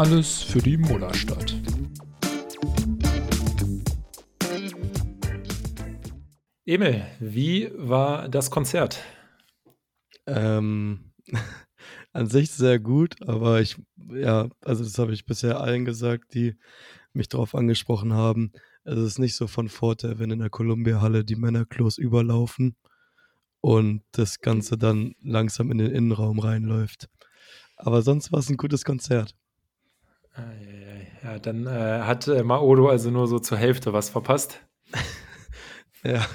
Alles für die Mullerstadt. Emil, wie war das Konzert? Ähm, an sich sehr gut, aber ich, ja, also das habe ich bisher allen gesagt, die mich darauf angesprochen haben. Es ist nicht so von Vorteil, wenn in der Columbia-Halle die Männerklos überlaufen und das Ganze dann langsam in den Innenraum reinläuft. Aber sonst war es ein gutes Konzert. Ja, dann äh, hat äh, Maodo also nur so zur Hälfte was verpasst. ja,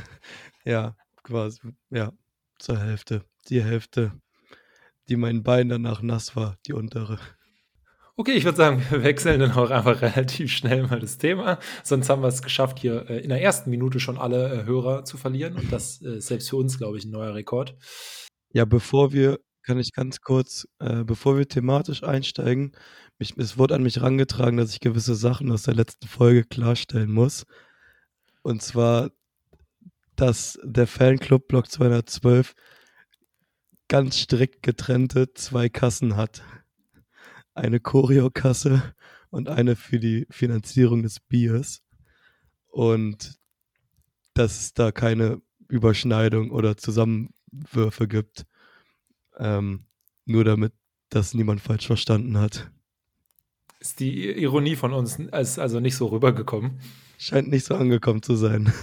ja, quasi, ja, zur Hälfte. Die Hälfte, die mein Bein danach nass war, die untere. Okay, ich würde sagen, wir wechseln dann auch einfach relativ schnell mal das Thema. Sonst haben wir es geschafft, hier äh, in der ersten Minute schon alle äh, Hörer zu verlieren. Und das ist äh, selbst für uns, glaube ich, ein neuer Rekord. Ja, bevor wir, kann ich ganz kurz, äh, bevor wir thematisch einsteigen, mich, es wurde an mich herangetragen, dass ich gewisse Sachen aus der letzten Folge klarstellen muss. Und zwar, dass der Fanclub Block 212 ganz strikt getrennte zwei Kassen hat eine Choreokasse und eine für die Finanzierung des Biers. Und dass es da keine Überschneidung oder Zusammenwürfe gibt. Ähm, nur damit das niemand falsch verstanden hat. Ist die Ironie von uns also nicht so rübergekommen? Scheint nicht so angekommen zu sein.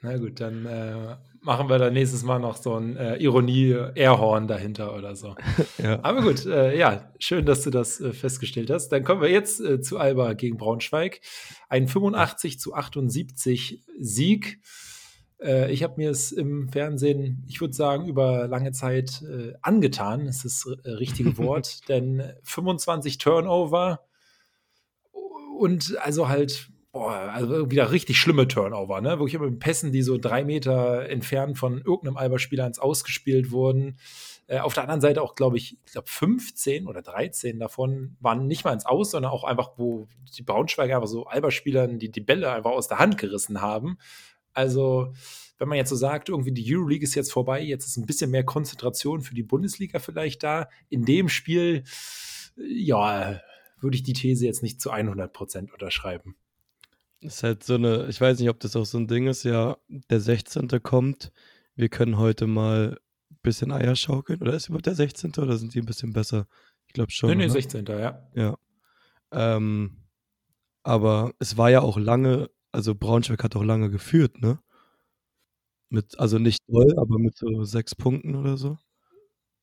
Na gut, dann äh, machen wir dann nächstes Mal noch so ein äh, Ironie-Airhorn dahinter oder so. ja. Aber gut, äh, ja, schön, dass du das äh, festgestellt hast. Dann kommen wir jetzt äh, zu Alba gegen Braunschweig. Ein 85 zu 78 Sieg. Äh, ich habe mir es im Fernsehen, ich würde sagen, über lange Zeit angetan. Das ist das richtige Wort, denn 25 Turnover und also halt boah, also wieder richtig schlimme Turnover, ne? Wirklich mit Pässen, die so drei Meter entfernt von irgendeinem Alba-Spieler ins Ausgespielt wurden. Äh, auf der anderen Seite auch, glaube ich, ich glaube 15 oder 13 davon waren nicht mal ins Aus, sondern auch einfach, wo die Braunschweiger einfach so Alba-Spielern die, die Bälle einfach aus der Hand gerissen haben. Also, wenn man jetzt so sagt, irgendwie die Euroleague ist jetzt vorbei, jetzt ist ein bisschen mehr Konzentration für die Bundesliga vielleicht da. In dem Spiel, ja, würde ich die These jetzt nicht zu 100 Prozent unterschreiben. Das ist halt so eine, ich weiß nicht, ob das auch so ein Ding ist, ja, der 16. kommt, wir können heute mal ein bisschen Eier schaukeln. Oder ist überhaupt der 16. oder sind die ein bisschen besser? Ich glaube schon. Nee, nee, 16. ja. Ja. Ähm, aber es war ja auch lange, also Braunschweig hat auch lange geführt, ne? Mit, also nicht doll, aber mit so sechs Punkten oder so.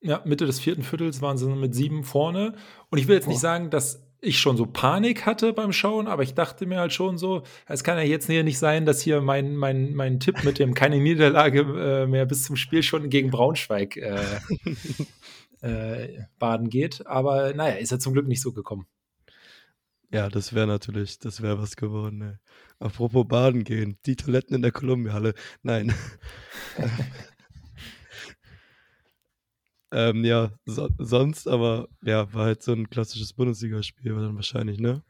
Ja, Mitte des vierten Viertels waren sie mit sieben vorne. Und ich will jetzt Boah. nicht sagen, dass ich schon so Panik hatte beim Schauen, aber ich dachte mir halt schon so, es kann ja jetzt hier nicht sein, dass hier mein, mein, mein Tipp mit dem keine Niederlage äh, mehr bis zum Spiel schon gegen Braunschweig äh, äh, baden geht. Aber naja, ist ja zum Glück nicht so gekommen. Ja, das wäre natürlich, das wäre was geworden. Ey. Apropos baden gehen, die Toiletten in der Kolumbiahalle. Nein. Ähm, ja, so, sonst aber, ja, war halt so ein klassisches Bundesligaspiel, war dann wahrscheinlich, ne?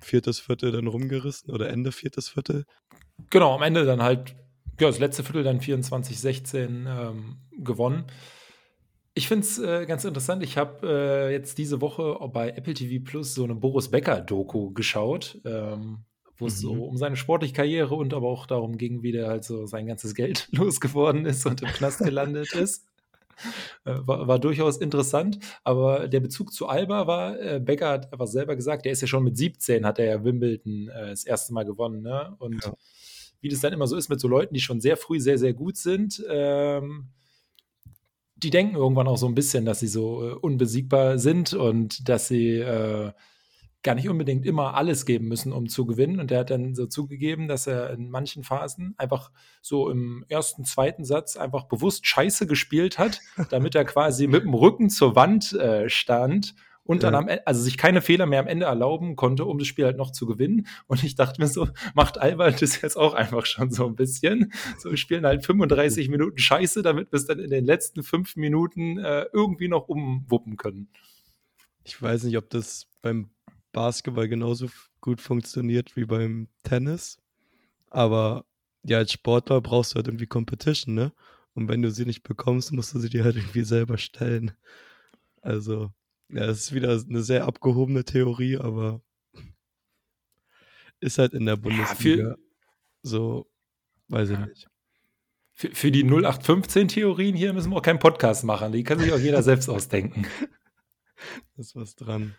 Viertes Viertel dann rumgerissen oder Ende viertes Viertel. Genau, am Ende dann halt, ja, das letzte Viertel dann 24-16 ähm, gewonnen. Ich finde es äh, ganz interessant. Ich habe äh, jetzt diese Woche bei Apple TV Plus so eine Boris Becker-Doku geschaut, ähm, wo es mhm. so um seine sportliche Karriere und aber auch darum ging, wie der halt so sein ganzes Geld losgeworden ist und im Knast gelandet ist. Äh, war, war, durchaus interessant, aber der Bezug zu Alba war, äh, Becker hat einfach selber gesagt, der ist ja schon mit 17, hat er ja Wimbledon äh, das erste Mal gewonnen. Ne? Und ja. wie das dann immer so ist mit so Leuten, die schon sehr früh sehr, sehr gut sind, ähm, die denken irgendwann auch so ein bisschen, dass sie so äh, unbesiegbar sind und dass sie äh, gar nicht unbedingt immer alles geben müssen, um zu gewinnen. Und er hat dann so zugegeben, dass er in manchen Phasen einfach so im ersten, zweiten Satz einfach bewusst Scheiße gespielt hat, damit er quasi mit dem Rücken zur Wand äh, stand und dann am Ende, also sich keine Fehler mehr am Ende erlauben konnte, um das Spiel halt noch zu gewinnen. Und ich dachte mir so, macht Albert das jetzt auch einfach schon so ein bisschen. So, wir spielen halt 35 Minuten Scheiße, damit wir es dann in den letzten fünf Minuten äh, irgendwie noch umwuppen können. Ich weiß nicht, ob das beim Basketball genauso gut funktioniert wie beim Tennis. Aber ja, als Sportler brauchst du halt irgendwie Competition, ne? Und wenn du sie nicht bekommst, musst du sie dir halt irgendwie selber stellen. Also, Ja, das ist wieder eine sehr abgehobene Theorie, aber ist halt in der Bundesliga ja, so, weiß ich ja. nicht. Für, für die 0815-Theorien hier müssen wir auch keinen Podcast machen. Die kann sich auch jeder selbst ausdenken. ist was dran.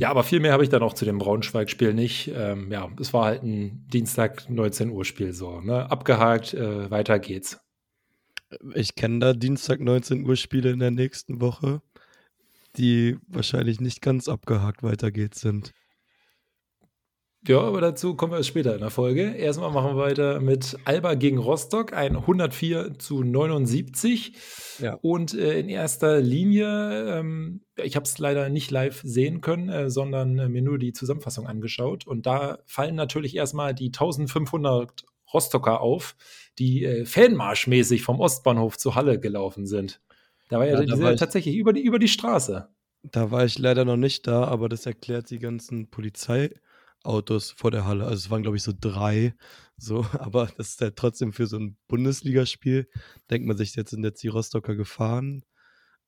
Ja, aber viel mehr habe ich dann auch zu dem Braunschweig-Spiel nicht. Ähm, ja, es war halt ein Dienstag 19 Uhr Spiel so. Ne? Abgehakt, äh, weiter geht's. Ich kenne da Dienstag 19 Uhr Spiele in der nächsten Woche, die wahrscheinlich nicht ganz abgehakt weiter geht's sind. Ja, aber dazu kommen wir später in der Folge. Erstmal machen wir weiter mit Alba gegen Rostock, ein 104 zu 79. Ja. Und äh, in erster Linie, ähm, ich habe es leider nicht live sehen können, äh, sondern äh, mir nur die Zusammenfassung angeschaut. Und da fallen natürlich erstmal die 1500 Rostocker auf, die äh, fanmarschmäßig vom Ostbahnhof zur Halle gelaufen sind. Da war ja, ja da tatsächlich über die, über die Straße. Da war ich leider noch nicht da, aber das erklärt die ganzen Polizei. Autos vor der Halle. Also es waren, glaube ich, so drei. So, aber das ist halt trotzdem für so ein Bundesligaspiel, denkt man sich, jetzt sind jetzt die Rostocker gefahren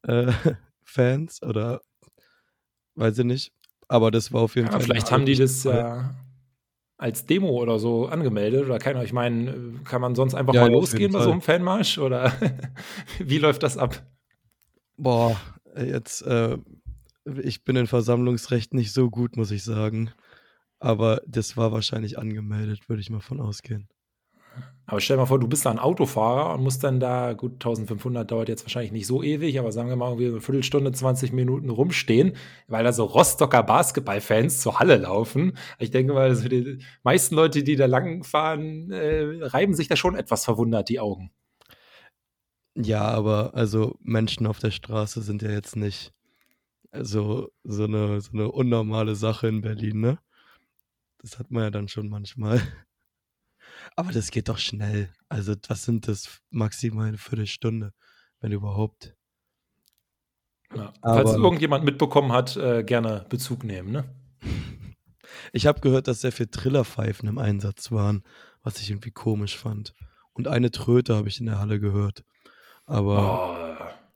äh, Fans oder weiß ich nicht. Aber das war auf jeden ja, Fall. Vielleicht haben die das ja als Demo oder so angemeldet oder keiner. Ich meine, kann man sonst einfach ja, mal losgehen bei so einem Fanmarsch oder wie läuft das ab? Boah, jetzt, äh, ich bin in Versammlungsrecht nicht so gut, muss ich sagen. Aber das war wahrscheinlich angemeldet, würde ich mal von ausgehen. Aber stell dir mal vor, du bist da ein Autofahrer und musst dann da, gut, 1500 dauert jetzt wahrscheinlich nicht so ewig, aber sagen wir mal irgendwie eine Viertelstunde, 20 Minuten rumstehen, weil da so Rostocker Basketballfans zur Halle laufen. Ich denke mal, also die meisten Leute, die da lang fahren, äh, reiben sich da schon etwas verwundert die Augen. Ja, aber also Menschen auf der Straße sind ja jetzt nicht so, so, eine, so eine unnormale Sache in Berlin, ne? Das hat man ja dann schon manchmal. Aber das geht doch schnell. Also, was sind das maximal eine Viertelstunde, wenn überhaupt? Ja. Falls irgendjemand mitbekommen hat, äh, gerne Bezug nehmen, ne? Ich habe gehört, dass sehr viele Trillerpfeifen im Einsatz waren, was ich irgendwie komisch fand. Und eine Tröte habe ich in der Halle gehört. Aber. Oh,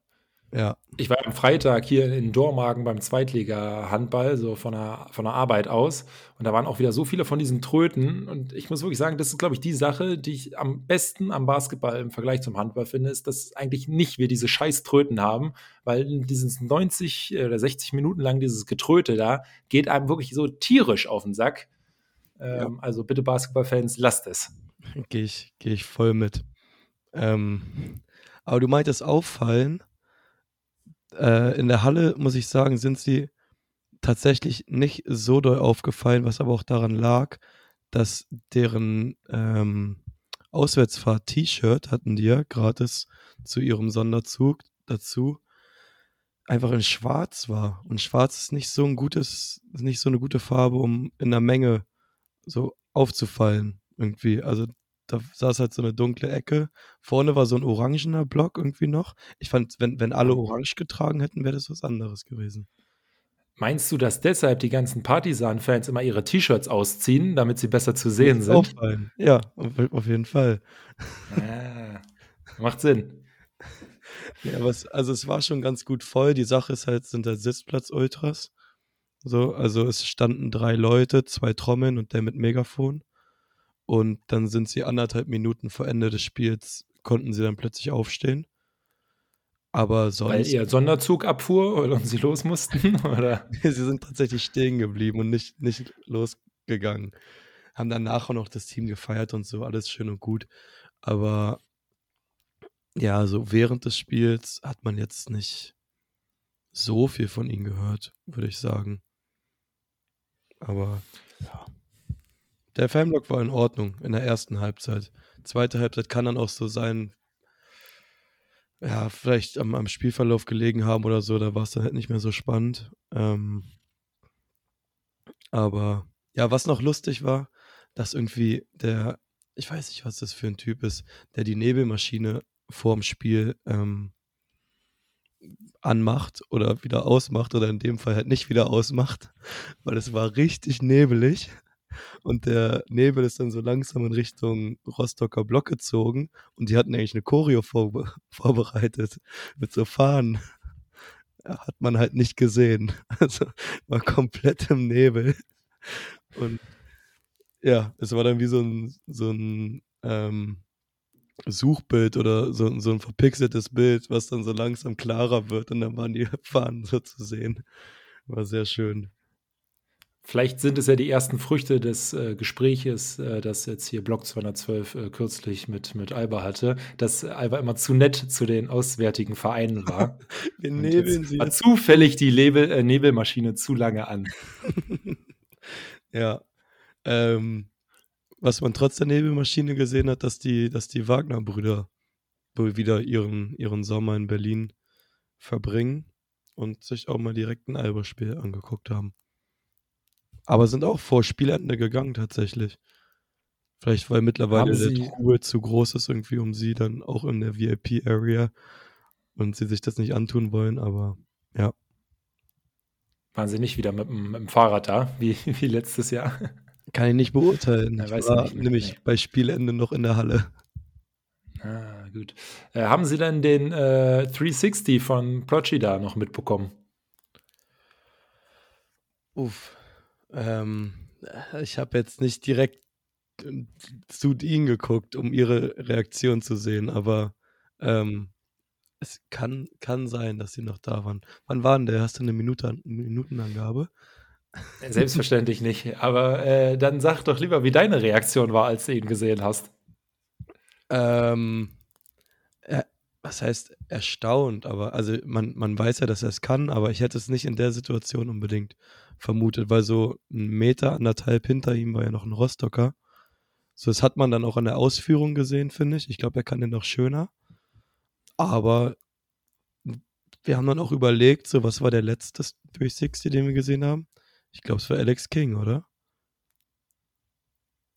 ja. Ich war am Freitag hier in Dormagen beim Zweitliga-Handball, so von der, von der Arbeit aus. Und da waren auch wieder so viele von diesen Tröten. Und ich muss wirklich sagen, das ist, glaube ich, die Sache, die ich am besten am Basketball im Vergleich zum Handball finde, ist, dass eigentlich nicht wir diese scheiß Tröten haben, weil dieses 90 oder 60 Minuten lang dieses Getröte da geht einem wirklich so tierisch auf den Sack. Ähm, ja. Also bitte Basketballfans, lasst es. Gehe ich, geh ich voll mit. Ähm, aber du meintest auffallen, äh, in der Halle, muss ich sagen, sind sie tatsächlich nicht so doll aufgefallen, was aber auch daran lag, dass deren ähm, Auswärtsfahrt-T-Shirt hatten die ja gratis zu ihrem Sonderzug dazu einfach in Schwarz war. Und Schwarz ist nicht so ein gutes, nicht so eine gute Farbe, um in der Menge so aufzufallen irgendwie. Also da saß halt so eine dunkle Ecke. Vorne war so ein orangener Block irgendwie noch. Ich fand, wenn, wenn alle orange getragen hätten, wäre das was anderes gewesen. Meinst du, dass deshalb die ganzen Partisan-Fans immer ihre T-Shirts ausziehen, damit sie besser zu sehen sind? Auffallen. Ja, auf, auf jeden Fall. Ah, macht Sinn. Ja, was, also es war schon ganz gut voll. Die Sache ist halt, sind halt Sitzplatz-Ultras. So, also es standen drei Leute, zwei Trommeln und der mit Megafon. Und dann sind sie anderthalb Minuten vor Ende des Spiels, konnten sie dann plötzlich aufstehen. Aber sonst. Weil ihr Sonderzug abfuhr und sie los mussten? Oder? sie sind tatsächlich stehen geblieben und nicht, nicht losgegangen. Haben dann nachher noch das Team gefeiert und so, alles schön und gut. Aber ja, so während des Spiels hat man jetzt nicht so viel von ihnen gehört, würde ich sagen. Aber ja. Der Fanblock war in Ordnung in der ersten Halbzeit. Zweite Halbzeit kann dann auch so sein, ja, vielleicht am, am Spielverlauf gelegen haben oder so, da war es dann halt nicht mehr so spannend. Ähm, aber ja, was noch lustig war, dass irgendwie der, ich weiß nicht, was das für ein Typ ist, der die Nebelmaschine vorm Spiel ähm, anmacht oder wieder ausmacht oder in dem Fall halt nicht wieder ausmacht, weil es war richtig nebelig und der Nebel ist dann so langsam in Richtung Rostocker Block gezogen und die hatten eigentlich eine Choreo vorbe vorbereitet mit so Fahnen. hat man halt nicht gesehen. Also war komplett im Nebel. Und ja, es war dann wie so ein, so ein ähm, Suchbild oder so, so ein verpixeltes Bild, was dann so langsam klarer wird und dann waren die Fahnen so zu sehen. War sehr schön. Vielleicht sind es ja die ersten Früchte des äh, Gespräches, äh, das jetzt hier Block 212 äh, kürzlich mit, mit Alba hatte, dass Alba immer zu nett zu den auswärtigen Vereinen war. Wir nebeln sie. War zufällig die Nebel, äh, Nebelmaschine zu lange an. ja. Ähm, was man trotz der Nebelmaschine gesehen hat, dass die, dass die Wagner-Brüder wohl wieder ihren, ihren Sommer in Berlin verbringen und sich auch mal direkt ein Alba-Spiel angeguckt haben. Aber sind auch vor Spielende gegangen tatsächlich. Vielleicht, weil mittlerweile der Trubel zu groß ist, irgendwie um sie dann auch in der VIP-Area und sie sich das nicht antun wollen, aber ja. Waren sie nicht wieder mit, mit dem Fahrrad da, wie, wie letztes Jahr? Kann ich nicht beurteilen. Ja, ich weiß war nicht, nämlich nee. bei Spielende noch in der Halle. Ah, gut. Äh, haben Sie denn den äh, 360 von Plocci da noch mitbekommen? Uff. Ähm, ich habe jetzt nicht direkt äh, zu ihnen geguckt, um ihre Reaktion zu sehen, aber ähm, es kann, kann sein, dass sie noch da waren. Wann waren der? Hast du eine Minute, Minutenangabe? Selbstverständlich nicht. Aber äh, dann sag doch lieber, wie deine Reaktion war, als du ihn gesehen hast. Ähm, was heißt erstaunt, aber also man, man weiß ja, dass er es kann, aber ich hätte es nicht in der Situation unbedingt vermutet, weil so ein Meter, anderthalb hinter ihm war ja noch ein Rostocker. So, das hat man dann auch an der Ausführung gesehen, finde ich. Ich glaube, er kann den noch schöner. Aber wir haben dann auch überlegt, so was war der letzte 360, den wir gesehen haben? Ich glaube, es war Alex King, oder?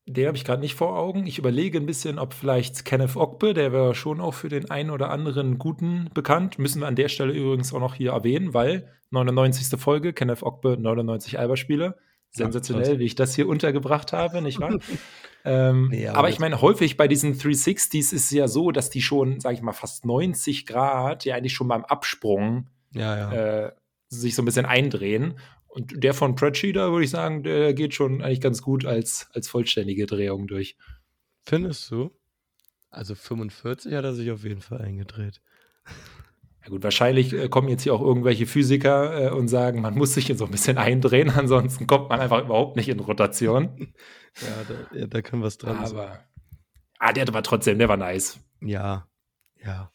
Den habe ich gerade nicht vor Augen. Ich überlege ein bisschen, ob vielleicht Kenneth Ogbe, der wäre schon auch für den einen oder anderen Guten bekannt. Müssen wir an der Stelle übrigens auch noch hier erwähnen, weil 99. Folge, Kenneth Ogbe, 99 Alba-Spiele. Sensationell, ja, wie ich das hier untergebracht habe, nicht wahr? ähm, nee, aber, aber ich meine, häufig bei diesen 360s ist es ja so, dass die schon, sage ich mal, fast 90 Grad ja eigentlich schon beim Absprung ja, ja. Äh, sich so ein bisschen eindrehen. Und der von Pratchett, würde ich sagen, der geht schon eigentlich ganz gut als, als vollständige Drehung durch. Findest du? Also 45 hat er sich auf jeden Fall eingedreht. Ja gut, wahrscheinlich äh, kommen jetzt hier auch irgendwelche Physiker äh, und sagen, man muss sich hier so ein bisschen eindrehen, ansonsten kommt man einfach überhaupt nicht in Rotation. ja, da, ja, da kann was dran Aber, sein. Ah, der war trotzdem, der war nice. Ja, ja,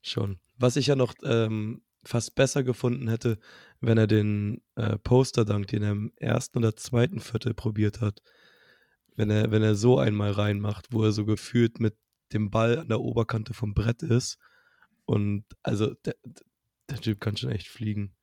schon. Was ich ja noch ähm, fast besser gefunden hätte, wenn er den äh, Poster-Dunk, den er im ersten oder zweiten Viertel probiert hat, wenn er, wenn er so einmal reinmacht, wo er so gefühlt mit dem Ball an der Oberkante vom Brett ist. Und also der, der Typ kann schon echt fliegen.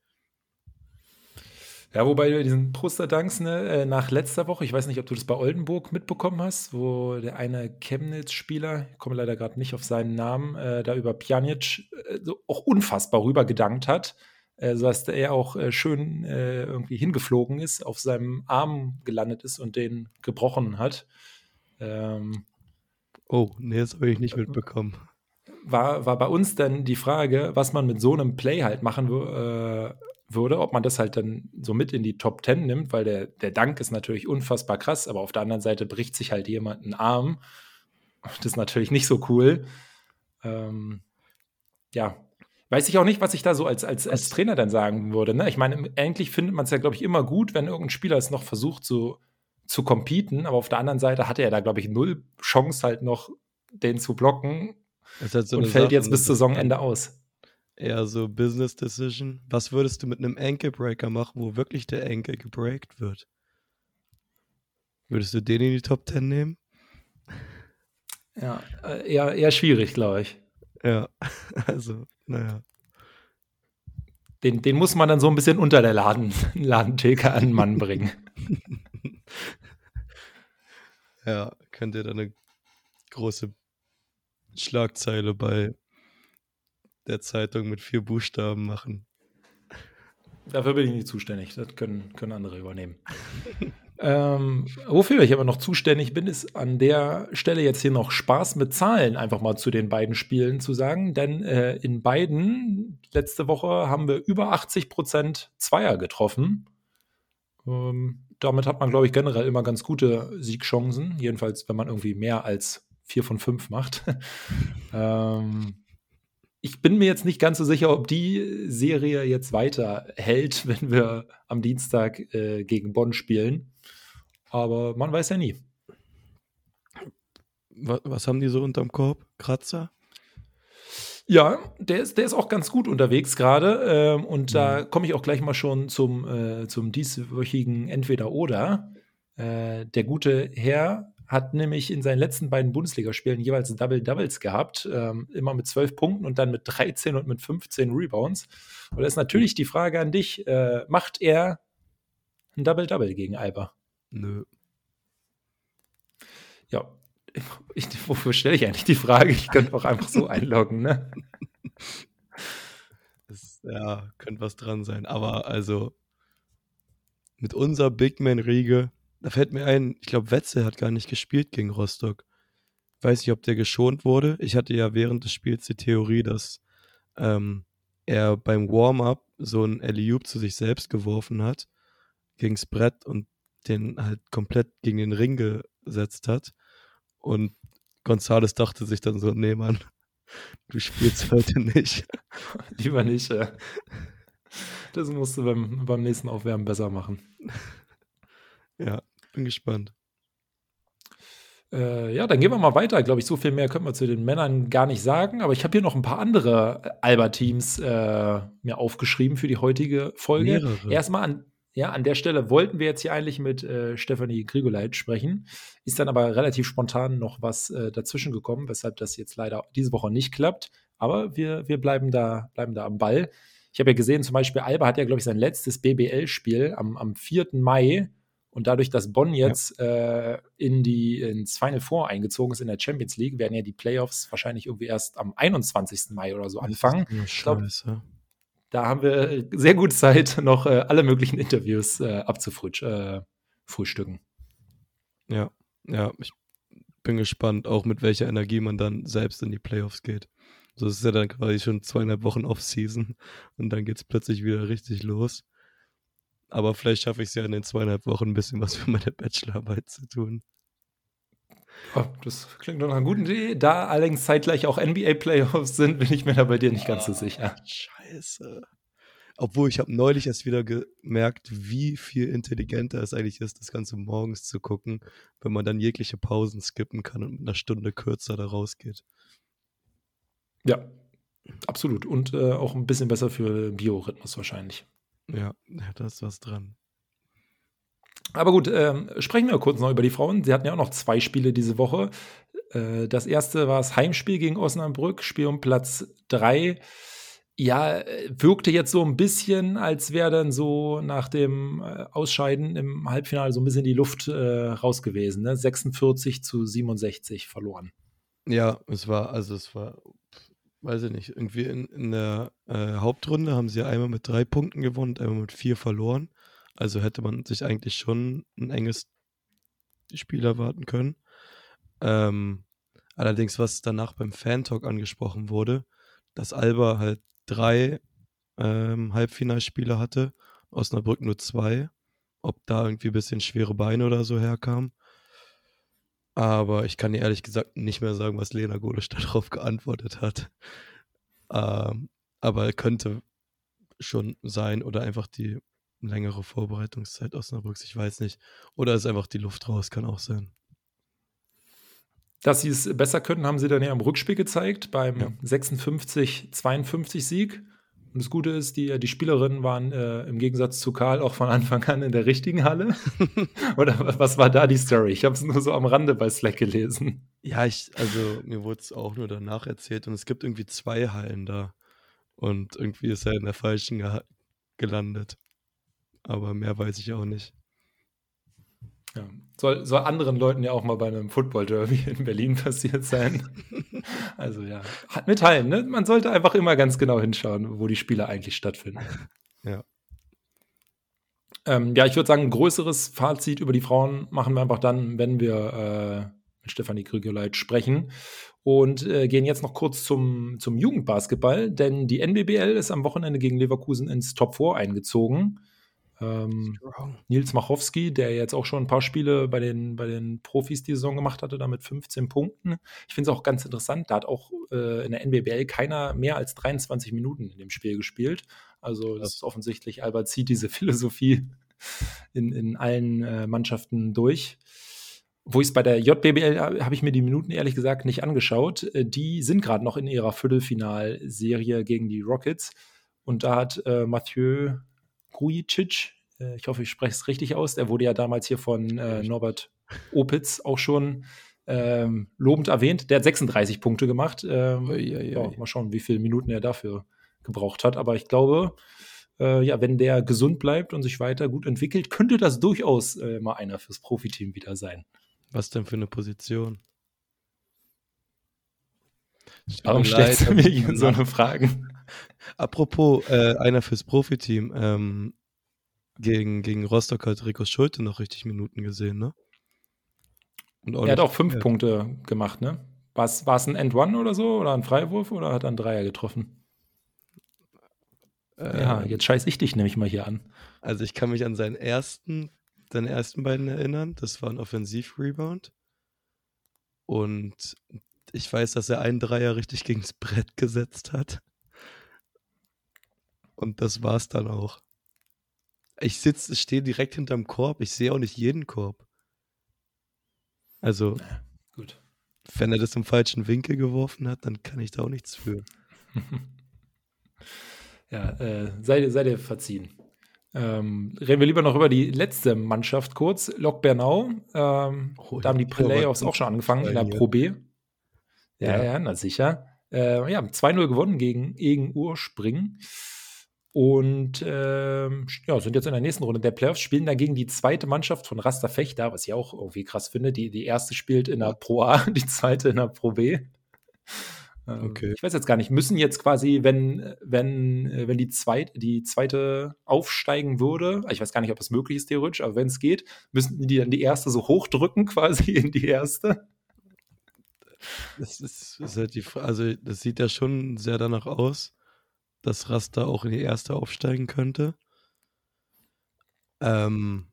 Ja, wobei bei diesen Poster-Dunks ne, äh, nach letzter Woche, ich weiß nicht, ob du das bei Oldenburg mitbekommen hast, wo der eine Chemnitz-Spieler, ich komme leider gerade nicht auf seinen Namen, äh, da über Pjanic äh, so auch unfassbar rübergedankt hat, äh, sodass er auch äh, schön äh, irgendwie hingeflogen ist, auf seinem Arm gelandet ist und den gebrochen hat. Ähm, oh, nee, das habe ich nicht mitbekommen. War, war bei uns dann die Frage, was man mit so einem Play halt machen würde würde, ob man das halt dann so mit in die Top 10 nimmt, weil der, der Dank ist natürlich unfassbar krass, aber auf der anderen Seite bricht sich halt jemand einen Arm. Das ist natürlich nicht so cool. Ähm, ja, weiß ich auch nicht, was ich da so als, als, als Trainer dann sagen würde. Ne? Ich meine, eigentlich findet man es ja, glaube ich, immer gut, wenn irgendein Spieler es noch versucht so, zu competen, aber auf der anderen Seite hatte er da, glaube ich, null Chance halt noch, den zu blocken halt so und fällt Sache, jetzt bis Saisonende aus eher so Business Decision. Was würdest du mit einem Ankle Breaker machen, wo wirklich der Ankle gebreakt wird? Würdest du den in die Top 10 nehmen? Ja, äh, eher, eher schwierig, glaube ich. Ja, also, naja. Den, den muss man dann so ein bisschen unter der Laden, Ladentheke an den Mann bringen. ja, könnte dann eine große Schlagzeile bei der Zeitung mit vier Buchstaben machen. Dafür bin ich nicht zuständig. Das können, können andere übernehmen. Ähm, wofür ich aber noch zuständig bin, ist an der Stelle jetzt hier noch Spaß mit Zahlen einfach mal zu den beiden Spielen zu sagen. Denn äh, in beiden, letzte Woche haben wir über 80 Prozent Zweier getroffen. Ähm, damit hat man, glaube ich, generell immer ganz gute Siegchancen. Jedenfalls, wenn man irgendwie mehr als vier von fünf macht. ähm, ich bin mir jetzt nicht ganz so sicher, ob die Serie jetzt weiter hält, wenn wir am Dienstag äh, gegen Bonn spielen. Aber man weiß ja nie. Was, was haben die so unterm Korb? Kratzer? Ja, der ist, der ist auch ganz gut unterwegs gerade. Ähm, und mhm. da komme ich auch gleich mal schon zum, äh, zum dieswöchigen Entweder-Oder. Äh, der gute Herr hat nämlich in seinen letzten beiden Bundesligaspielen jeweils Double-Doubles gehabt, ähm, immer mit 12 Punkten und dann mit 13 und mit 15 Rebounds. Und da ist natürlich die Frage an dich: äh, Macht er ein Double-Double gegen Alba? Nö. Ja, ich, wofür stelle ich eigentlich die Frage? Ich könnte auch einfach so einloggen, ne? Das, ja, könnte was dran sein. Aber also mit unserer Big Man-Riege, da fällt mir ein, ich glaube, Wetzel hat gar nicht gespielt gegen Rostock. Ich weiß nicht, ob der geschont wurde. Ich hatte ja während des Spiels die Theorie, dass ähm, er beim Warm-up so ein Eliup zu sich selbst geworfen hat gegens Brett und den halt komplett gegen den Ring gesetzt hat. Und Gonzales dachte sich dann so, nee, Mann, du spielst heute nicht. Lieber nicht, ja. Das musst du beim, beim nächsten Aufwärmen besser machen. Ja, bin gespannt. Äh, ja, dann gehen wir mal weiter. Glaube ich, so viel mehr können wir zu den Männern gar nicht sagen. Aber ich habe hier noch ein paar andere Alba-Teams äh, mir aufgeschrieben für die heutige Folge. Mehrere. Erstmal an, ja, an der Stelle wollten wir jetzt hier eigentlich mit äh, Stefanie Grigoleit sprechen, ist dann aber relativ spontan noch was äh, dazwischen gekommen, weshalb das jetzt leider diese Woche nicht klappt. Aber wir, wir bleiben, da, bleiben da am Ball. Ich habe ja gesehen, zum Beispiel Alba hat ja, glaube ich, sein letztes BBL-Spiel am, am 4. Mai und dadurch, dass Bonn jetzt ja. äh, in die, ins Final Four eingezogen ist in der Champions League, werden ja die Playoffs wahrscheinlich irgendwie erst am 21. Mai oder so anfangen. Scheiße. Da haben wir äh, sehr gut Zeit, noch äh, alle möglichen Interviews äh, abzufrühstücken. Äh, ja, ja, ich bin gespannt, auch mit welcher Energie man dann selbst in die Playoffs geht. So ist ja dann quasi schon zweieinhalb Wochen Off-Season und dann geht es plötzlich wieder richtig los. Aber vielleicht schaffe ich es ja in den zweieinhalb Wochen ein bisschen was für meine Bachelorarbeit zu tun. Oh, das klingt doch nach einer guten Idee. Da allerdings zeitgleich auch NBA-Playoffs sind, bin ich mir da bei dir nicht ganz so sicher. Scheiße. Obwohl, ich habe neulich erst wieder gemerkt, wie viel intelligenter es eigentlich ist, das Ganze morgens zu gucken, wenn man dann jegliche Pausen skippen kann und mit einer Stunde kürzer da rausgeht. Ja, absolut. Und äh, auch ein bisschen besser für Biorhythmus wahrscheinlich. Ja, da ist was dran. Aber gut, ähm, sprechen wir kurz noch über die Frauen. Sie hatten ja auch noch zwei Spiele diese Woche. Äh, das erste war das Heimspiel gegen Osnabrück, Spiel um Platz drei. Ja, wirkte jetzt so ein bisschen, als wäre dann so nach dem äh, Ausscheiden im Halbfinale so ein bisschen die Luft äh, raus gewesen. Ne? 46 zu 67 verloren. Ja, es war, also es war, weiß ich nicht, irgendwie in, in der äh, Hauptrunde haben sie einmal mit drei Punkten gewonnen, einmal mit vier verloren. Also hätte man sich eigentlich schon ein enges Spiel erwarten können. Ähm, allerdings, was danach beim Fan-Talk angesprochen wurde, dass Alba halt drei ähm, Halbfinalspiele hatte, Osnabrück nur zwei. Ob da irgendwie ein bisschen schwere Beine oder so herkam. Aber ich kann dir ehrlich gesagt nicht mehr sagen, was Lena Golisch darauf geantwortet hat. Ähm, aber könnte schon sein oder einfach die längere Vorbereitungszeit Osnabrücks, ich weiß nicht. Oder ist einfach die Luft raus, kann auch sein. Dass sie es besser können, haben sie dann ja im Rückspiel gezeigt, beim ja. 56-52 Sieg. Und das Gute ist, die, die Spielerinnen waren äh, im Gegensatz zu Karl auch von Anfang an in der richtigen Halle. Oder was war da die Story? Ich habe es nur so am Rande bei Slack gelesen. Ja, ich, also mir wurde es auch nur danach erzählt und es gibt irgendwie zwei Hallen da. Und irgendwie ist er in der falschen ge gelandet aber mehr weiß ich auch nicht. Ja. Soll, soll anderen Leuten ja auch mal bei einem Football-Derby in Berlin passiert sein. also ja, hat mitteilen, ne? Man sollte einfach immer ganz genau hinschauen, wo die Spiele eigentlich stattfinden. Ja. Ähm, ja, ich würde sagen, ein größeres Fazit über die Frauen machen wir einfach dann, wenn wir äh, mit Stefanie Krügeleit sprechen. Und äh, gehen jetzt noch kurz zum, zum Jugendbasketball, denn die NBBL ist am Wochenende gegen Leverkusen ins Top 4 eingezogen. Ähm, Nils Machowski, der jetzt auch schon ein paar Spiele bei den, bei den Profis die Saison gemacht hatte, da mit 15 Punkten. Ich finde es auch ganz interessant, da hat auch äh, in der NBBL keiner mehr als 23 Minuten in dem Spiel gespielt. Also das ist offensichtlich, Albert zieht diese Philosophie in, in allen äh, Mannschaften durch. Wo ich es bei der JBBL habe ich mir die Minuten ehrlich gesagt nicht angeschaut. Äh, die sind gerade noch in ihrer Viertelfinalserie gegen die Rockets. Und da hat äh, Mathieu Grujicic, äh, ich hoffe, ich spreche es richtig aus, der wurde ja damals hier von äh, Norbert Opitz auch schon ähm, lobend erwähnt. Der hat 36 Punkte gemacht. Ähm, ui, ui, ui. Ja, mal schauen, wie viele Minuten er dafür gebraucht hat. Aber ich glaube, äh, ja, wenn der gesund bleibt und sich weiter gut entwickelt, könnte das durchaus äh, mal einer fürs Profiteam wieder sein. Was denn für eine Position? Warum stellst du mir so eine Frage? Apropos, äh, einer fürs Profiteam. Ähm, gegen, gegen Rostock hat Rico Schulte noch richtig Minuten gesehen, ne? er hat auch fünf mehr. Punkte gemacht, ne? War es ein End-One oder so? Oder ein Freiwurf? Oder hat er einen Dreier getroffen? Äh, ja, jetzt scheiß ich dich nämlich mal hier an. Also ich kann mich an seinen ersten, seine ersten beiden erinnern. Das war ein Offensiv-Rebound. Und ich weiß, dass er einen Dreier richtig gegens Brett gesetzt hat. Und das war's dann auch. Ich sitze, stehe direkt hinterm Korb. Ich sehe auch nicht jeden Korb. Also, ja, gut. wenn er das im falschen Winkel geworfen hat, dann kann ich da auch nichts für. ja, äh, sei, sei dir verziehen. Ähm, reden wir lieber noch über die letzte Mannschaft kurz. Lok Bernau. Ähm, oh, da haben die Playoffs auch schon angefangen in der Pro B. Ja, ja, ja na sicher. Äh, ja, 2-0 gewonnen gegen Egen Urspringen. Und ähm, ja, sind jetzt in der nächsten Runde der Playoffs, spielen dagegen die zweite Mannschaft von Rasta Fechter, was ich auch irgendwie krass finde. Die, die erste spielt in der Pro A, die zweite in der Pro B. Ähm, okay. Ich weiß jetzt gar nicht, müssen jetzt quasi, wenn, wenn, äh, wenn die, zweit, die zweite aufsteigen würde, ich weiß gar nicht, ob das möglich ist theoretisch, aber wenn es geht, müssen die dann die erste so hochdrücken quasi in die erste? Das ist, ist halt die also das sieht ja schon sehr danach aus dass Rasta auch in die erste aufsteigen könnte. Ähm,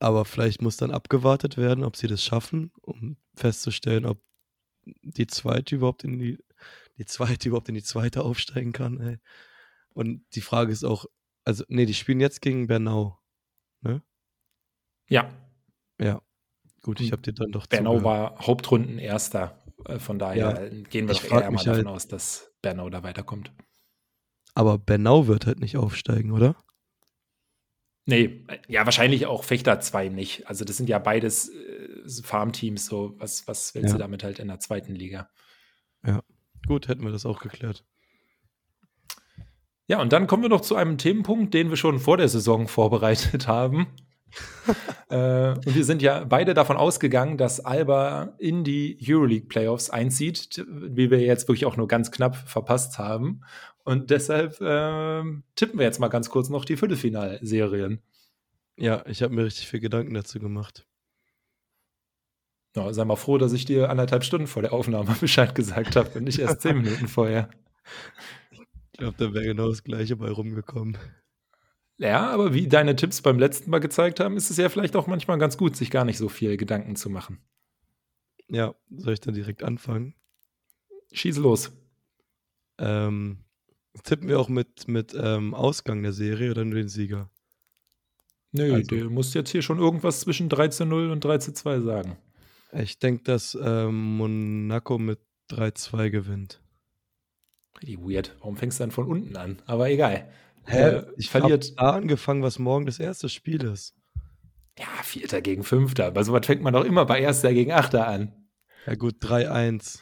aber vielleicht muss dann abgewartet werden, ob sie das schaffen, um festzustellen, ob die zweite überhaupt in die, die zweite überhaupt in die zweite aufsteigen kann. Ey. Und die Frage ist auch, also, nee, die spielen jetzt gegen Bernau. Ne? Ja. Ja. Gut, ich habe dir dann doch Bernau zugehört. war Hauptrunden Erster. Äh, von daher ja, gehen wir doch eher mal davon halt, aus, dass Bernau da weiterkommt. Aber Bernau wird halt nicht aufsteigen, oder? Nee, ja, wahrscheinlich auch Fechter 2 nicht. Also, das sind ja beides äh, Farmteams, so was, was willst ja. du damit halt in der zweiten Liga? Ja, gut, hätten wir das auch geklärt. Ja, und dann kommen wir noch zu einem Themenpunkt, den wir schon vor der Saison vorbereitet haben. äh, und wir sind ja beide davon ausgegangen, dass Alba in die Euroleague Playoffs einzieht, wie wir jetzt wirklich auch nur ganz knapp verpasst haben. Und deshalb äh, tippen wir jetzt mal ganz kurz noch die Viertelfinalserien. Ja, ich habe mir richtig viel Gedanken dazu gemacht. Ja, sei mal froh, dass ich dir anderthalb Stunden vor der Aufnahme Bescheid gesagt habe und nicht erst zehn Minuten vorher. Ich glaube, da wäre genau das Gleiche bei rumgekommen. Ja, aber wie deine Tipps beim letzten Mal gezeigt haben, ist es ja vielleicht auch manchmal ganz gut, sich gar nicht so viel Gedanken zu machen. Ja, soll ich dann direkt anfangen? Schieß los. Ähm, Tippen wir auch mit, mit ähm, Ausgang der Serie oder nur den Sieger? Nö, also, du musst jetzt hier schon irgendwas zwischen 13-0 und 13-2 sagen. Ich denke, dass ähm, Monaco mit 3-2 gewinnt. Richtig weird. Warum fängst du dann von unten an? Aber egal. Hä? Äh, ich verliert da angefangen, was morgen das erste Spiel ist. Ja, Vierter gegen Fünfter. Bei sowas fängt man doch immer bei Erster gegen Achter an. Ja gut, 3-1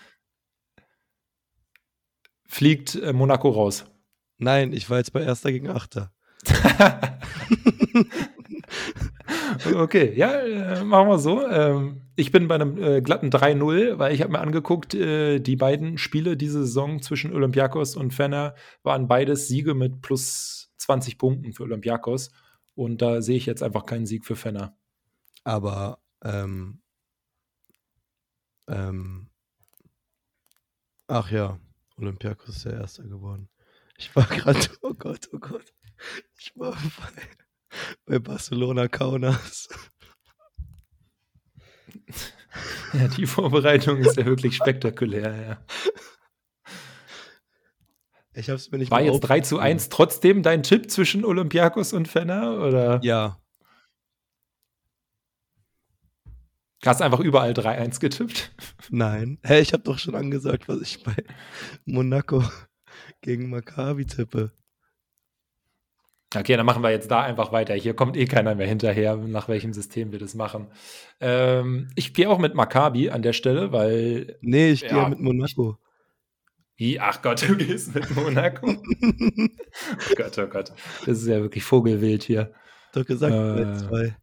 fliegt äh, Monaco raus. Nein, ich war jetzt bei Erster gegen Achter. okay, ja, äh, machen wir so. Ähm, ich bin bei einem äh, glatten 3-0, weil ich habe mir angeguckt, die beiden Spiele diese Saison zwischen Olympiakos und Fenner waren beides Siege mit plus 20 Punkten für Olympiakos. Und da sehe ich jetzt einfach keinen Sieg für Fenner. Aber ähm, ähm, ach ja, Olympiakos ist der Erste geworden. Ich war gerade, oh Gott, oh Gott. Ich war bei, bei Barcelona Kaunas. Ja, die Vorbereitung ist ja wirklich spektakulär, ja. Ich hab's mir nicht War jetzt 3 zu 1 trotzdem dein Tipp zwischen Olympiakos und Fenner? Oder? Ja. Hast einfach überall 3-1 getippt? Nein. Hä, ich habe doch schon angesagt, was ich bei Monaco gegen Maccabi tippe. Okay, dann machen wir jetzt da einfach weiter. Hier kommt eh keiner mehr hinterher, nach welchem System wir das machen. Ähm, ich gehe auch mit Maccabi an der Stelle, weil. Nee, ich gehe ja, mit Monaco. Wie? Ach Gott, du gehst mit Monaco? oh Gott, oh Gott. Das ist ja wirklich Vogelwild hier. Doch gesagt, äh, zwei.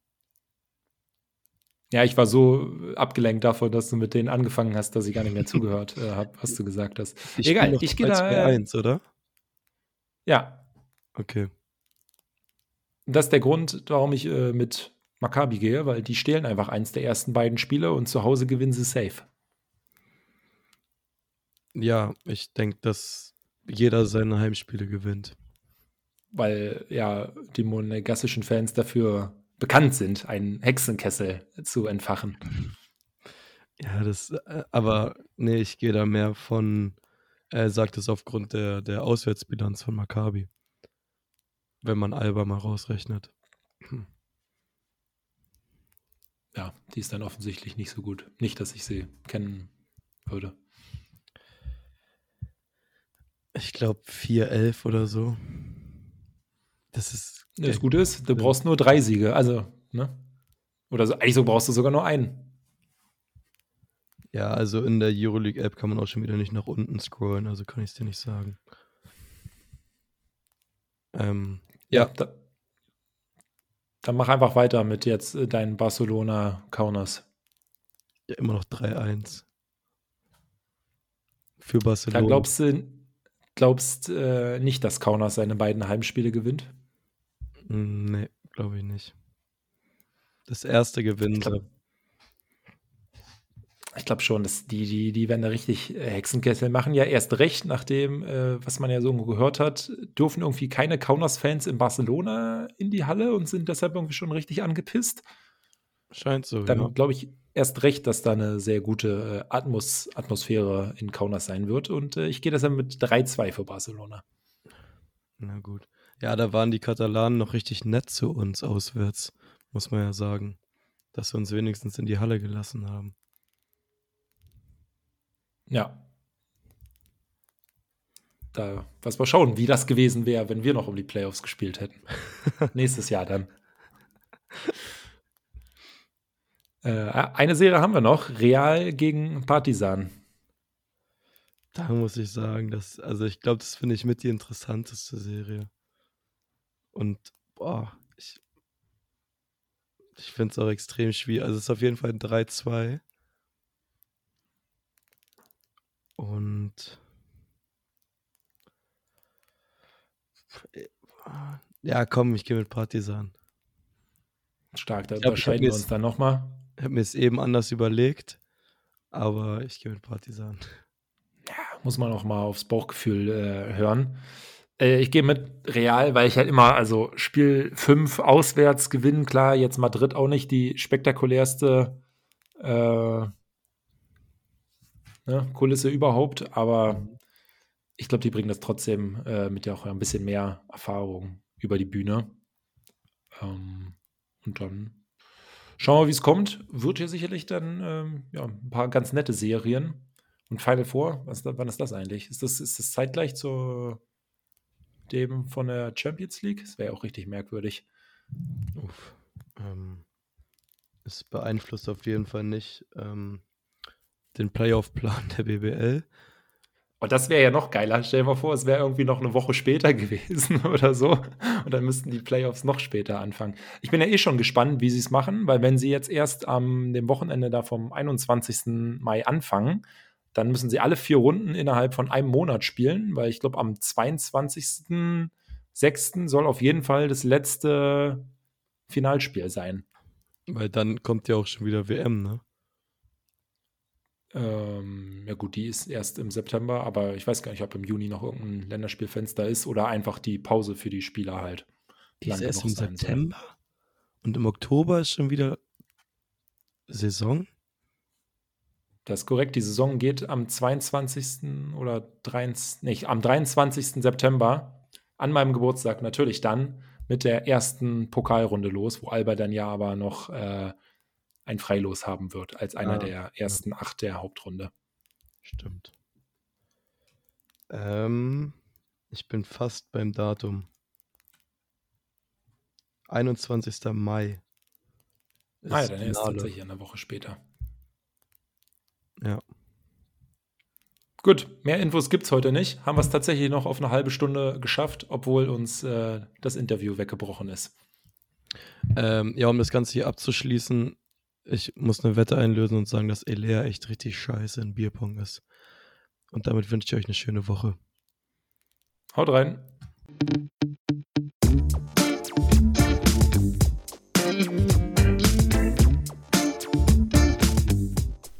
Ja, ich war so abgelenkt davon, dass du mit denen angefangen hast, dass ich gar nicht mehr zugehört äh, habe, was du gesagt hast. Ich Egal, ich gehe da. 1, oder? Ja. Okay. Das ist der Grund, warum ich äh, mit Maccabi gehe, weil die stehlen einfach eins der ersten beiden Spiele und zu Hause gewinnen sie safe. Ja, ich denke, dass jeder seine Heimspiele gewinnt. Weil ja die monegassischen Fans dafür bekannt sind, einen Hexenkessel zu entfachen. Ja, das, äh, aber nee, ich gehe da mehr von, er sagt es aufgrund der, der Auswärtsbilanz von Maccabi wenn man Alba mal rausrechnet. Ja, die ist dann offensichtlich nicht so gut. Nicht, dass ich sie kennen würde. Ich glaube 4-11 oder so. Das ist. Das Gute ist, du brauchst nur drei Siege. Also, ne? Oder so, eigentlich so brauchst du sogar nur einen. Ja, also in der Euroleague-App kann man auch schon wieder nicht nach unten scrollen, also kann ich es dir nicht sagen. Ähm, ja. Da, dann mach einfach weiter mit jetzt äh, deinen Barcelona Kaunas. Ja, immer noch 3-1. Für Barcelona. Da glaubst du glaubst, äh, nicht, dass Kaunas seine beiden Heimspiele gewinnt? Hm, nee, glaube ich nicht. Das erste gewinnt. Ich glaube schon, dass die, die, die werden da richtig äh, Hexenkessel machen. Ja, erst recht, nachdem, äh, was man ja so gehört hat, dürfen irgendwie keine Kaunas-Fans in Barcelona in die Halle und sind deshalb irgendwie schon richtig angepisst. Scheint so. Dann ja. glaube ich erst recht, dass da eine sehr gute äh, Atmos Atmosphäre in Kaunas sein wird. Und äh, ich gehe deshalb mit 3-2 für Barcelona. Na gut. Ja, da waren die Katalanen noch richtig nett zu uns auswärts, muss man ja sagen. Dass sie uns wenigstens in die Halle gelassen haben. Ja. Da, was wir schauen, wie das gewesen wäre, wenn wir noch um die Playoffs gespielt hätten. Nächstes Jahr dann. Äh, eine Serie haben wir noch: Real gegen Partisan. Da muss ich sagen, dass, also ich glaube, das finde ich mit die interessanteste Serie. Und boah, ich, ich finde es auch extrem schwierig. Also es ist auf jeden Fall ein 3-2. Und ja, komm, ich gehe mit Partisan. Stark, da unterscheiden wir uns dann nochmal. Ich habe mir es eben anders überlegt, aber ich gehe mit Partisan. Ja, muss man auch mal aufs Bauchgefühl äh, hören. Äh, ich gehe mit Real, weil ich halt immer, also Spiel 5 auswärts gewinnen, klar, jetzt Madrid auch nicht die spektakulärste äh, ne, Kulisse überhaupt, aber ich glaube, die bringen das trotzdem äh, mit ja auch ein bisschen mehr Erfahrung über die Bühne. Ähm, und dann schauen wir, wie es kommt. Wird hier sicherlich dann ähm, ja, ein paar ganz nette Serien. Und Final Four, was, wann ist das eigentlich? Ist das, ist das zeitgleich zu dem von der Champions League? Das wäre ja auch richtig merkwürdig. Uff. Ähm, es beeinflusst auf jeden Fall nicht ähm, den Playoff-Plan der BBL. Und das wäre ja noch geiler. Stell dir mal vor, es wäre irgendwie noch eine Woche später gewesen oder so. Und dann müssten die Playoffs noch später anfangen. Ich bin ja eh schon gespannt, wie sie es machen, weil wenn sie jetzt erst am dem Wochenende da vom 21. Mai anfangen, dann müssen sie alle vier Runden innerhalb von einem Monat spielen, weil ich glaube, am 22.06. soll auf jeden Fall das letzte Finalspiel sein. Weil dann kommt ja auch schon wieder WM, ne? Ähm, ja gut, die ist erst im September, aber ich weiß gar nicht, ob im Juni noch irgendein Länderspielfenster ist oder einfach die Pause für die Spieler halt. Die ist erst im September soll. und im Oktober ist schon wieder Saison. Das ist korrekt. Die Saison geht am 22. oder 23, nicht, am 23. September an meinem Geburtstag natürlich dann mit der ersten Pokalrunde los, wo Alba dann ja aber noch äh, ein Freilos haben wird, als einer ah, der ersten ja. acht der Hauptrunde. Stimmt. Ähm, ich bin fast beim Datum. 21. Mai. Ah ja, dann ist tatsächlich eine Woche später. Ja. Gut, mehr Infos gibt es heute nicht. Haben wir es tatsächlich noch auf eine halbe Stunde geschafft, obwohl uns äh, das Interview weggebrochen ist. Ähm, ja, um das Ganze hier abzuschließen, ich muss eine Wette einlösen und sagen, dass Elea echt richtig scheiße in Bierpong ist. Und damit wünsche ich euch eine schöne Woche. Haut rein.